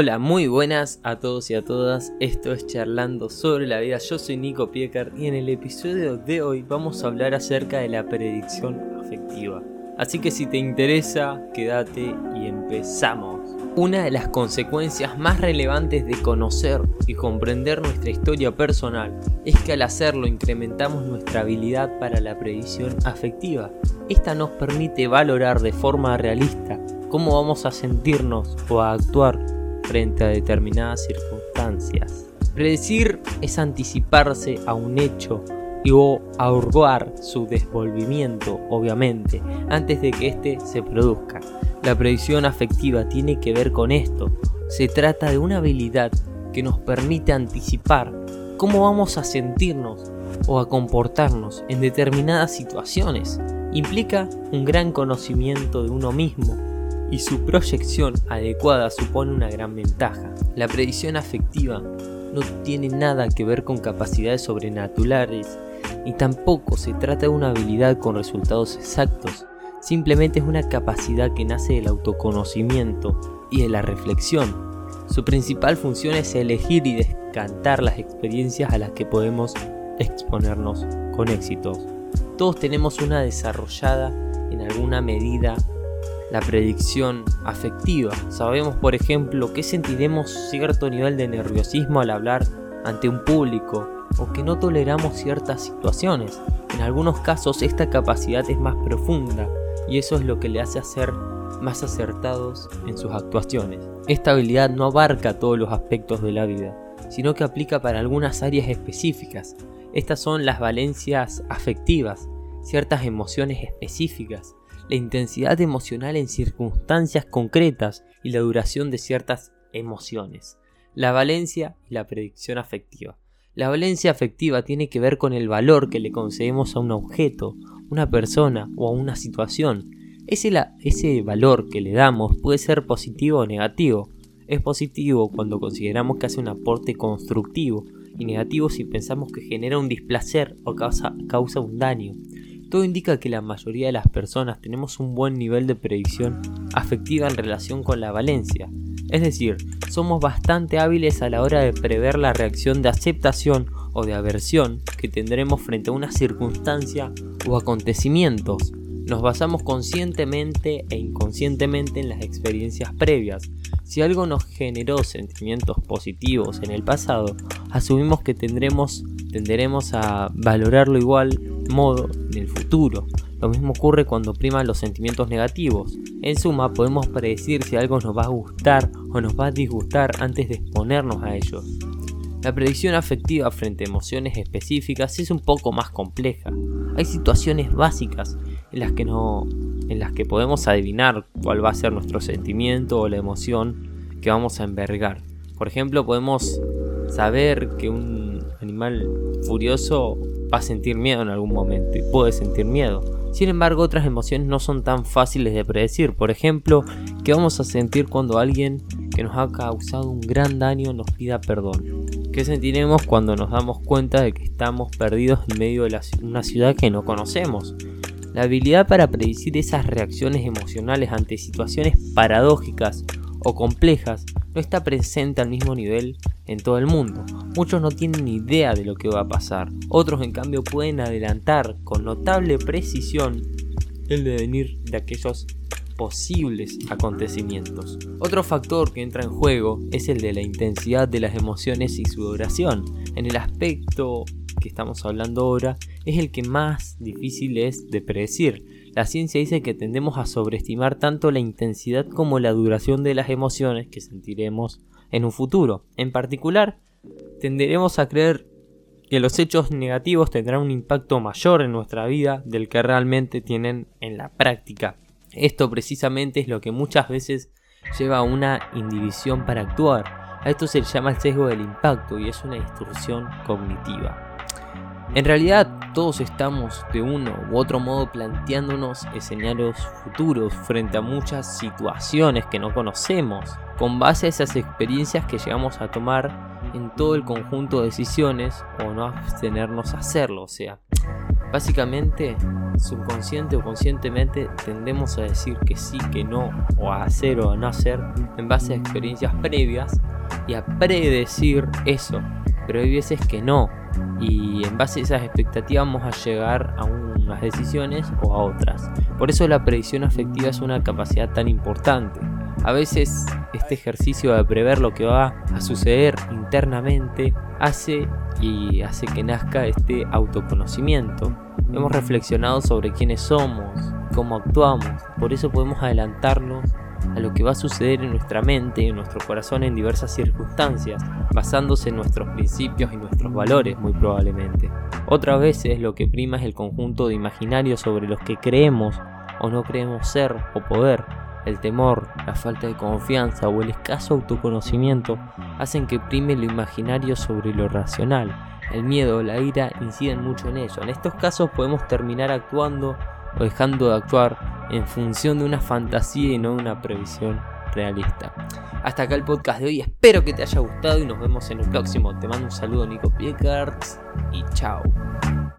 Hola, muy buenas a todos y a todas. Esto es Charlando sobre la vida. Yo soy Nico Piecar y en el episodio de hoy vamos a hablar acerca de la predicción afectiva. Así que si te interesa, quédate y empezamos. Una de las consecuencias más relevantes de conocer y comprender nuestra historia personal es que al hacerlo incrementamos nuestra habilidad para la predicción afectiva. Esta nos permite valorar de forma realista cómo vamos a sentirnos o a actuar frente a determinadas circunstancias. Predecir es anticiparse a un hecho y o ahorrar su desvolvimiento, obviamente, antes de que éste se produzca. La predicción afectiva tiene que ver con esto. Se trata de una habilidad que nos permite anticipar cómo vamos a sentirnos o a comportarnos en determinadas situaciones. Implica un gran conocimiento de uno mismo y su proyección adecuada supone una gran ventaja. La predicción afectiva no tiene nada que ver con capacidades sobrenaturales y tampoco se trata de una habilidad con resultados exactos, simplemente es una capacidad que nace del autoconocimiento y de la reflexión. Su principal función es elegir y descantar las experiencias a las que podemos exponernos con éxitos. Todos tenemos una desarrollada en alguna medida la predicción afectiva. Sabemos, por ejemplo, que sentiremos cierto nivel de nerviosismo al hablar ante un público o que no toleramos ciertas situaciones. En algunos casos esta capacidad es más profunda y eso es lo que le hace hacer más acertados en sus actuaciones. Esta habilidad no abarca todos los aspectos de la vida, sino que aplica para algunas áreas específicas. Estas son las valencias afectivas, ciertas emociones específicas, la intensidad emocional en circunstancias concretas y la duración de ciertas emociones. La valencia y la predicción afectiva. La valencia afectiva tiene que ver con el valor que le concedemos a un objeto, una persona o a una situación. Ese, valor que le damos puede ser positivo o negativo. Es positivo cuando consideramos que hace un aporte constructivo y negativo si pensamos que genera un displacer o causa un daño. Todo indica que la mayoría de las personas tenemos un buen nivel de predicción afectiva en relación con la valencia. Es decir, somos bastante hábiles a la hora de prever la reacción de aceptación o de aversión que tendremos frente a una circunstancia o acontecimientos. Nos basamos conscientemente e inconscientemente en las experiencias previas. Si algo nos generó sentimientos positivos en el pasado, asumimos que tendremos, tenderemos a valorarlo igual modo en el futuro. Lo mismo ocurre cuando priman los sentimientos negativos. En suma, podemos predecir si algo nos va a gustar o nos va a disgustar antes de exponernos a ellos. La predicción afectiva frente a emociones específicas es un poco más compleja. Hay situaciones básicas en las que no en las que podemos adivinar cuál va a ser nuestro sentimiento o la emoción que vamos a envergar. Por ejemplo, podemos saber que un animal furioso va a sentir miedo en algún momento y puede sentir miedo. Sin embargo, otras emociones no son tan fáciles de predecir. Por ejemplo, ¿qué vamos a sentir cuando alguien que nos ha causado un gran daño nos pida perdón? ¿Qué sentiremos cuando nos damos cuenta de que estamos perdidos en medio de una ciudad que no conocemos? La habilidad para predecir esas reacciones emocionales ante situaciones paradójicas o complejas no está presente al mismo nivel en todo el mundo. Muchos no tienen idea de lo que va a pasar. Otros en cambio pueden adelantar con notable precisión el devenir de aquellos posibles acontecimientos. Otro factor que entra en juego es el de la intensidad de las emociones y su duración. En el aspecto que estamos hablando ahora es el que más difícil es de predecir. La ciencia dice que tendemos a sobreestimar tanto la intensidad como la duración de las emociones que sentiremos en un futuro. En particular, tenderemos a creer que los hechos negativos tendrán un impacto mayor en nuestra vida del que realmente tienen en la práctica. Esto precisamente es lo que muchas veces lleva a una indivisión para actuar. A esto se le llama el sesgo del impacto y es una distorsión cognitiva. En realidad todos estamos de uno u otro modo planteándonos escenarios futuros frente a muchas situaciones que no conocemos, con base a esas experiencias que llegamos a tomar en todo el conjunto de decisiones o no abstenernos a hacerlo. O sea, Básicamente, subconsciente o conscientemente tendemos a decir que sí, que no, o a hacer o a no hacer en base a experiencias previas y a predecir eso. Pero hay veces que no. Y en base a esas expectativas vamos a llegar a unas decisiones o a otras. Por eso la predicción afectiva es una capacidad tan importante. A veces este ejercicio de prever lo que va a suceder internamente hace y hace que nazca este autoconocimiento. Hemos reflexionado sobre quiénes somos, cómo actuamos, por eso podemos adelantarnos a lo que va a suceder en nuestra mente y en nuestro corazón en diversas circunstancias, basándose en nuestros principios y nuestros valores muy probablemente. Otras veces lo que prima es el conjunto de imaginarios sobre los que creemos o no creemos ser o poder, el temor, la falta de confianza o el escaso autoconocimiento hacen que prime lo imaginario sobre lo racional. El miedo o la ira inciden mucho en ello. En estos casos podemos terminar actuando o dejando de actuar en función de una fantasía y no de una previsión realista. Hasta acá el podcast de hoy, espero que te haya gustado y nos vemos en el próximo. Te mando un saludo Nico Piecart y chao.